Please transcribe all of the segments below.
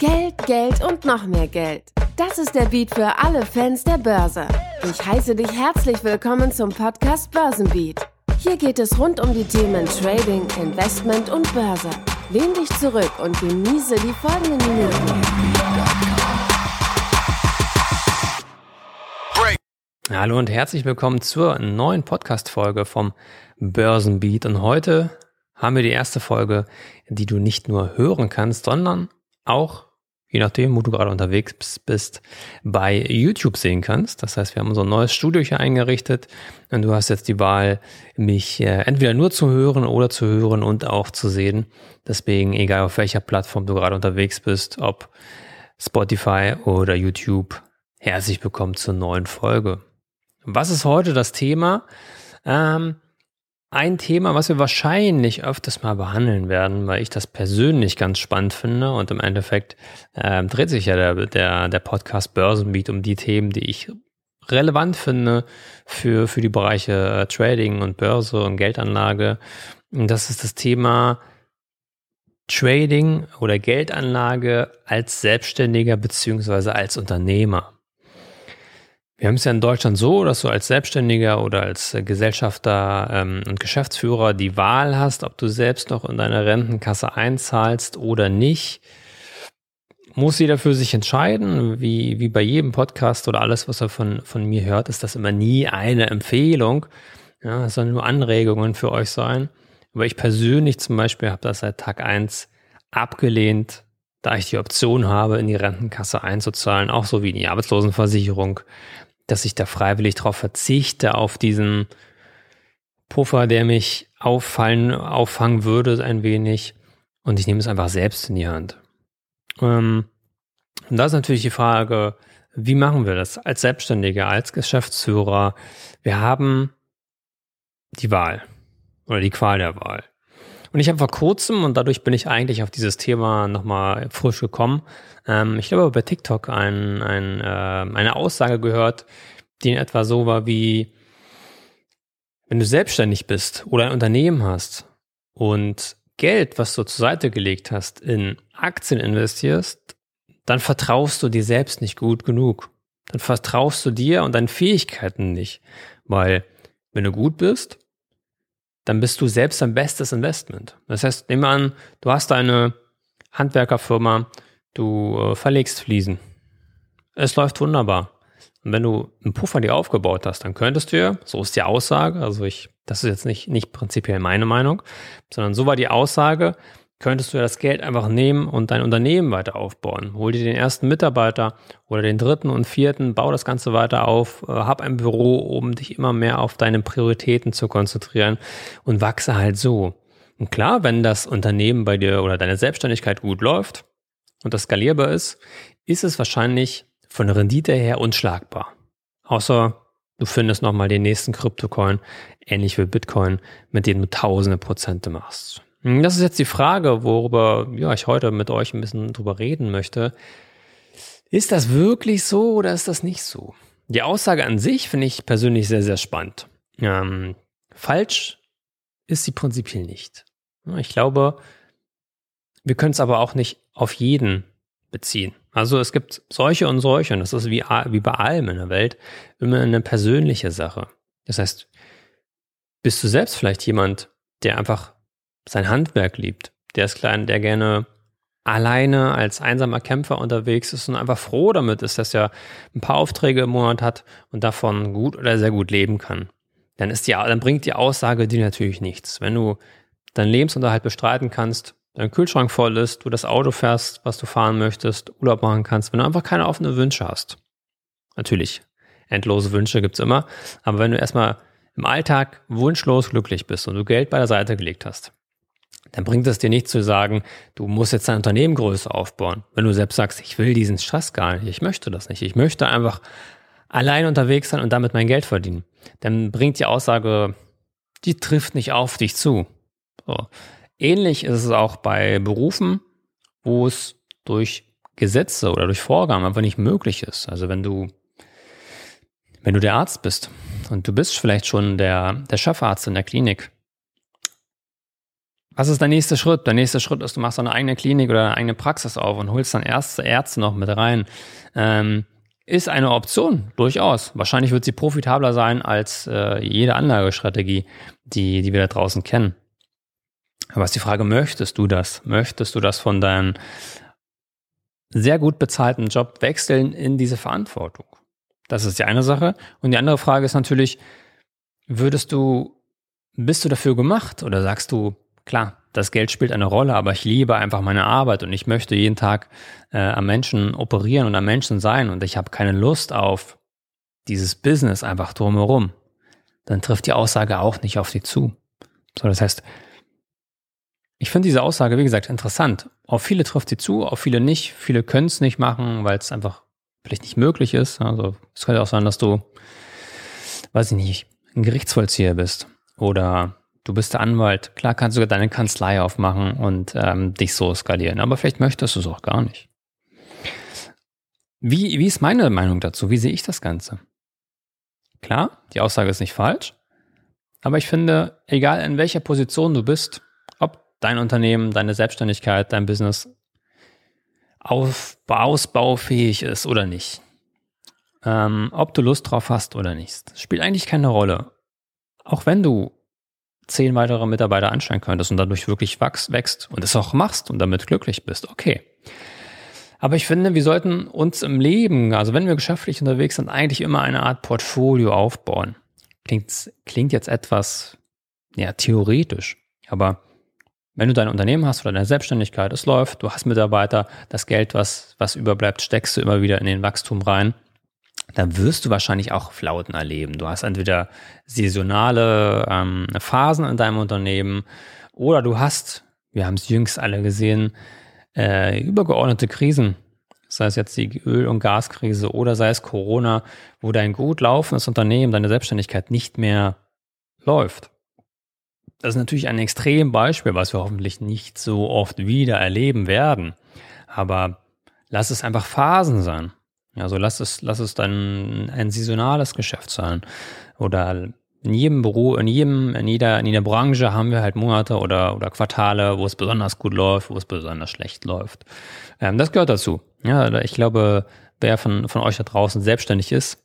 Geld, Geld und noch mehr Geld. Das ist der Beat für alle Fans der Börse. Ich heiße dich herzlich willkommen zum Podcast Börsenbeat. Hier geht es rund um die Themen Trading, Investment und Börse. Lehn dich zurück und genieße die folgenden Minuten. Hallo und herzlich willkommen zur neuen Podcast-Folge vom Börsenbeat. Und heute haben wir die erste Folge, die du nicht nur hören kannst, sondern auch je nachdem, wo du gerade unterwegs bist, bei YouTube sehen kannst. Das heißt, wir haben unser neues Studio hier eingerichtet und du hast jetzt die Wahl, mich äh, entweder nur zu hören oder zu hören und auch zu sehen. Deswegen, egal auf welcher Plattform du gerade unterwegs bist, ob Spotify oder YouTube, herzlich willkommen zur neuen Folge. Was ist heute das Thema? Ähm, ein Thema, was wir wahrscheinlich öfters mal behandeln werden, weil ich das persönlich ganz spannend finde und im Endeffekt äh, dreht sich ja der, der, der Podcast Börsenbeat um die Themen, die ich relevant finde für, für die Bereiche äh, Trading und Börse und Geldanlage. Und das ist das Thema Trading oder Geldanlage als Selbstständiger beziehungsweise als Unternehmer. Wir haben es ja in Deutschland so, dass du als Selbstständiger oder als Gesellschafter ähm, und Geschäftsführer die Wahl hast, ob du selbst noch in deine Rentenkasse einzahlst oder nicht. Muss jeder für sich entscheiden. Wie, wie bei jedem Podcast oder alles, was er von, von mir hört, ist das immer nie eine Empfehlung. Ja, es nur Anregungen für euch sein. Aber ich persönlich zum Beispiel habe das seit Tag eins abgelehnt, da ich die Option habe, in die Rentenkasse einzuzahlen, auch so wie die Arbeitslosenversicherung dass ich da freiwillig darauf verzichte, auf diesen Puffer, der mich auffallen, auffangen würde, ein wenig. Und ich nehme es einfach selbst in die Hand. Ähm, und da ist natürlich die Frage, wie machen wir das als Selbstständiger, als Geschäftsführer? Wir haben die Wahl oder die Qual der Wahl. Und ich habe vor kurzem, und dadurch bin ich eigentlich auf dieses Thema nochmal frisch gekommen, ähm, ich glaube bei TikTok ein, ein, äh, eine Aussage gehört, die in etwa so war wie, wenn du selbstständig bist oder ein Unternehmen hast und Geld, was du zur Seite gelegt hast, in Aktien investierst, dann vertraust du dir selbst nicht gut genug. Dann vertraust du dir und deinen Fähigkeiten nicht. Weil, wenn du gut bist, dann bist du selbst dein bestes Investment. Das heißt, nehmen wir an, du hast eine Handwerkerfirma, du äh, verlegst Fliesen. Es läuft wunderbar. Und wenn du einen Puffer dir aufgebaut hast, dann könntest du ja, so ist die Aussage, also ich, das ist jetzt nicht, nicht prinzipiell meine Meinung, sondern so war die Aussage, könntest du ja das Geld einfach nehmen und dein Unternehmen weiter aufbauen. Hol dir den ersten Mitarbeiter oder den dritten und vierten, bau das Ganze weiter auf, äh, hab ein Büro, um dich immer mehr auf deine Prioritäten zu konzentrieren und wachse halt so. Und klar, wenn das Unternehmen bei dir oder deine Selbstständigkeit gut läuft und das skalierbar ist, ist es wahrscheinlich von der Rendite her unschlagbar. Außer du findest nochmal den nächsten Kryptocoin, ähnlich wie Bitcoin, mit dem du tausende Prozente machst. Hm, das ist jetzt die Frage, worüber ja, ich heute mit euch ein bisschen drüber reden möchte. Ist das wirklich so oder ist das nicht so? Die Aussage an sich finde ich persönlich sehr, sehr spannend. Ähm, falsch ist sie prinzipiell nicht. Ich glaube, wir können es aber auch nicht auf jeden beziehen. Also es gibt solche und solche und das ist wie, wie bei allem in der Welt immer eine persönliche Sache. Das heißt, bist du selbst vielleicht jemand, der einfach sein Handwerk liebt. Der ist klein, der gerne alleine als einsamer Kämpfer unterwegs ist und einfach froh damit ist, dass er ein paar Aufträge im Monat hat und davon gut oder sehr gut leben kann. Dann ist die, dann bringt die Aussage dir natürlich nichts. Wenn du deinen Lebensunterhalt bestreiten kannst, dein Kühlschrank voll ist, du das Auto fährst, was du fahren möchtest, Urlaub machen kannst, wenn du einfach keine offenen Wünsche hast. Natürlich, endlose Wünsche gibt's immer, aber wenn du erstmal im Alltag wunschlos glücklich bist und du Geld bei der Seite gelegt hast, dann bringt es dir nicht zu sagen, du musst jetzt dein Unternehmen größer aufbauen. Wenn du selbst sagst, ich will diesen Stress gar nicht, ich möchte das nicht, ich möchte einfach allein unterwegs sein und damit mein Geld verdienen, dann bringt die Aussage, die trifft nicht auf dich zu. So. Ähnlich ist es auch bei Berufen, wo es durch Gesetze oder durch Vorgaben einfach nicht möglich ist. Also wenn du, wenn du der Arzt bist und du bist vielleicht schon der, der Chefarzt in der Klinik, was ist der nächste Schritt? Der nächste Schritt ist, du machst eine eigene Klinik oder eine eigene Praxis auf und holst dann erste Ärzte noch mit rein. Ähm, ist eine Option, durchaus. Wahrscheinlich wird sie profitabler sein als äh, jede Anlagestrategie, die, die wir da draußen kennen. Aber ist die Frage, möchtest du das? Möchtest du das von deinem sehr gut bezahlten Job wechseln in diese Verantwortung? Das ist die eine Sache. Und die andere Frage ist natürlich, würdest du, bist du dafür gemacht oder sagst du, klar, das Geld spielt eine Rolle, aber ich liebe einfach meine Arbeit und ich möchte jeden Tag äh, am Menschen operieren und am Menschen sein und ich habe keine Lust auf dieses Business einfach drumherum, dann trifft die Aussage auch nicht auf dich zu. So, das heißt, ich finde diese Aussage, wie gesagt, interessant. Auf viele trifft sie zu, auf viele nicht. Viele können es nicht machen, weil es einfach vielleicht nicht möglich ist. Also es könnte auch sein, dass du, weiß ich nicht, ein Gerichtsvollzieher bist oder du bist der Anwalt. Klar kannst du deine Kanzlei aufmachen und ähm, dich so skalieren, aber vielleicht möchtest du es auch gar nicht. Wie, wie ist meine Meinung dazu? Wie sehe ich das Ganze? Klar, die Aussage ist nicht falsch, aber ich finde, egal in welcher Position du bist, ob dein Unternehmen, deine Selbstständigkeit, dein Business auf, ausbaufähig ist oder nicht, ähm, ob du Lust drauf hast oder nicht, spielt eigentlich keine Rolle. Auch wenn du zehn weitere Mitarbeiter anstellen könntest und dadurch wirklich wächst und es auch machst und damit glücklich bist, okay. Aber ich finde, wir sollten uns im Leben, also wenn wir geschäftlich unterwegs sind, eigentlich immer eine Art Portfolio aufbauen. Klingt, klingt jetzt etwas, ja, theoretisch. Aber wenn du dein Unternehmen hast oder deine Selbstständigkeit, es läuft, du hast Mitarbeiter, das Geld, was, was überbleibt, steckst du immer wieder in den Wachstum rein dann wirst du wahrscheinlich auch Flauten erleben. Du hast entweder saisonale ähm, Phasen in deinem Unternehmen oder du hast, wir haben es jüngst alle gesehen, äh, übergeordnete Krisen. Sei es jetzt die Öl- und Gaskrise oder sei es Corona, wo dein gut laufendes Unternehmen, deine Selbstständigkeit nicht mehr läuft. Das ist natürlich ein Extrembeispiel, was wir hoffentlich nicht so oft wieder erleben werden. Aber lass es einfach Phasen sein. Also lass es, lass es dann ein saisonales Geschäft sein. Oder in jedem Büro, in jedem, in jeder, in jeder Branche haben wir halt Monate oder, oder Quartale, wo es besonders gut läuft, wo es besonders schlecht läuft. Ähm, das gehört dazu. Ja, ich glaube, wer von, von euch da draußen selbstständig ist,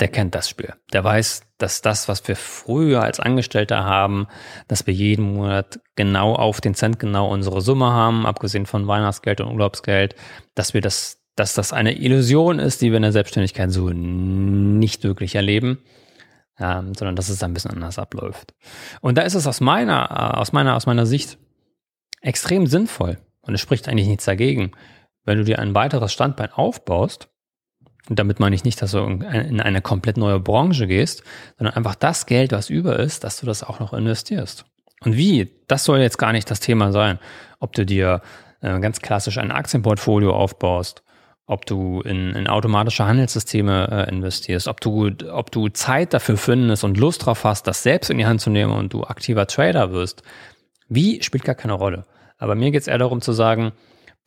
der kennt das Spiel. Der weiß, dass das, was wir früher als Angestellter haben, dass wir jeden Monat genau auf den Cent genau unsere Summe haben, abgesehen von Weihnachtsgeld und Urlaubsgeld, dass wir das dass das eine Illusion ist, die wir in der Selbstständigkeit so nicht wirklich erleben, ähm, sondern dass es ein bisschen anders abläuft. Und da ist es aus meiner, äh, aus meiner, aus meiner Sicht extrem sinnvoll und es spricht eigentlich nichts dagegen, wenn du dir ein weiteres Standbein aufbaust. Und damit meine ich nicht, dass du in eine komplett neue Branche gehst, sondern einfach das Geld, was über ist, dass du das auch noch investierst. Und wie? Das soll jetzt gar nicht das Thema sein. Ob du dir äh, ganz klassisch ein Aktienportfolio aufbaust, ob du in, in automatische Handelssysteme äh, investierst, ob du, ob du Zeit dafür findest und Lust drauf hast, das selbst in die Hand zu nehmen und du aktiver Trader wirst. Wie spielt gar keine Rolle. Aber mir geht es eher darum zu sagen,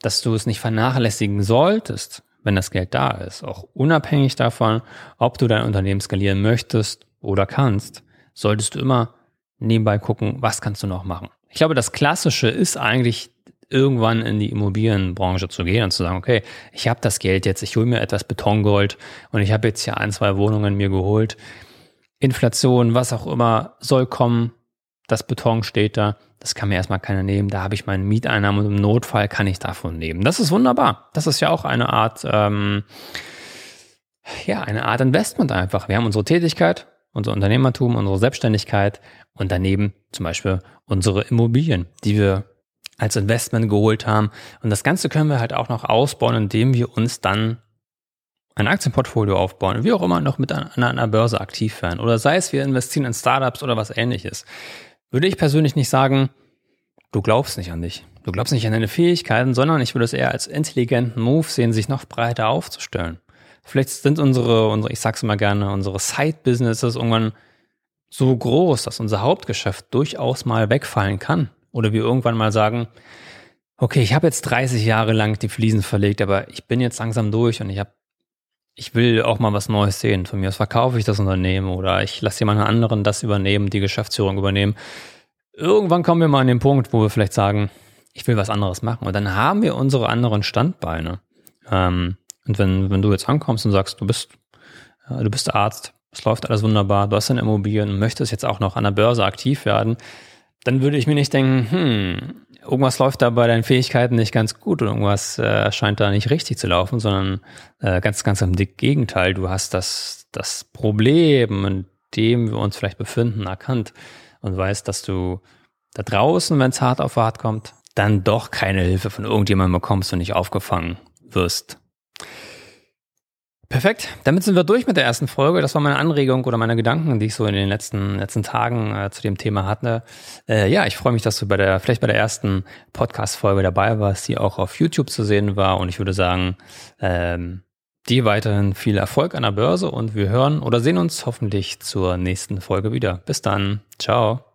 dass du es nicht vernachlässigen solltest, wenn das Geld da ist. Auch unabhängig davon, ob du dein Unternehmen skalieren möchtest oder kannst, solltest du immer nebenbei gucken, was kannst du noch machen. Ich glaube, das Klassische ist eigentlich irgendwann in die Immobilienbranche zu gehen und zu sagen, okay, ich habe das Geld jetzt, ich hole mir etwas Betongold und ich habe jetzt hier ein, zwei Wohnungen mir geholt. Inflation, was auch immer, soll kommen. Das Beton steht da. Das kann mir erstmal keiner nehmen. Da habe ich meinen Mieteinnahmen und im Notfall kann ich davon nehmen. Das ist wunderbar. Das ist ja auch eine Art, ähm, ja, eine Art Investment einfach. Wir haben unsere Tätigkeit, unser Unternehmertum, unsere Selbstständigkeit und daneben zum Beispiel unsere Immobilien, die wir als Investment geholt haben. Und das Ganze können wir halt auch noch ausbauen, indem wir uns dann ein Aktienportfolio aufbauen, wie auch immer noch mit an einer Börse aktiv werden. Oder sei es, wir investieren in Startups oder was ähnliches. Würde ich persönlich nicht sagen, du glaubst nicht an dich. Du glaubst nicht an deine Fähigkeiten, sondern ich würde es eher als intelligenten Move sehen, sich noch breiter aufzustellen. Vielleicht sind unsere, unsere ich sag's immer gerne, unsere Side-Businesses irgendwann so groß, dass unser Hauptgeschäft durchaus mal wegfallen kann. Oder wir irgendwann mal sagen, okay, ich habe jetzt 30 Jahre lang die Fliesen verlegt, aber ich bin jetzt langsam durch und ich habe ich will auch mal was Neues sehen. Von mir aus verkaufe ich das Unternehmen oder ich lasse jemand anderen das übernehmen, die Geschäftsführung übernehmen. irgendwann kommen wir mal an den Punkt, wo wir vielleicht sagen, ich will was anderes machen. Und dann haben wir unsere anderen Standbeine. Ähm, und wenn, wenn du jetzt ankommst und sagst, du bist, du bist Arzt, es läuft alles wunderbar, du hast deine Immobilien und möchtest jetzt auch noch an der Börse aktiv werden, dann würde ich mir nicht denken, hm, irgendwas läuft da bei deinen Fähigkeiten nicht ganz gut und irgendwas äh, scheint da nicht richtig zu laufen, sondern äh, ganz, ganz im Gegenteil. Du hast das, das Problem, in dem wir uns vielleicht befinden, erkannt und weißt, dass du da draußen, wenn es hart auf hart kommt, dann doch keine Hilfe von irgendjemandem bekommst und nicht aufgefangen wirst. Perfekt. Damit sind wir durch mit der ersten Folge. Das war meine Anregung oder meine Gedanken, die ich so in den letzten, letzten Tagen äh, zu dem Thema hatte. Äh, ja, ich freue mich, dass du bei der, vielleicht bei der ersten Podcast-Folge dabei warst, die auch auf YouTube zu sehen war. Und ich würde sagen, ähm, dir weiterhin viel Erfolg an der Börse und wir hören oder sehen uns hoffentlich zur nächsten Folge wieder. Bis dann. Ciao.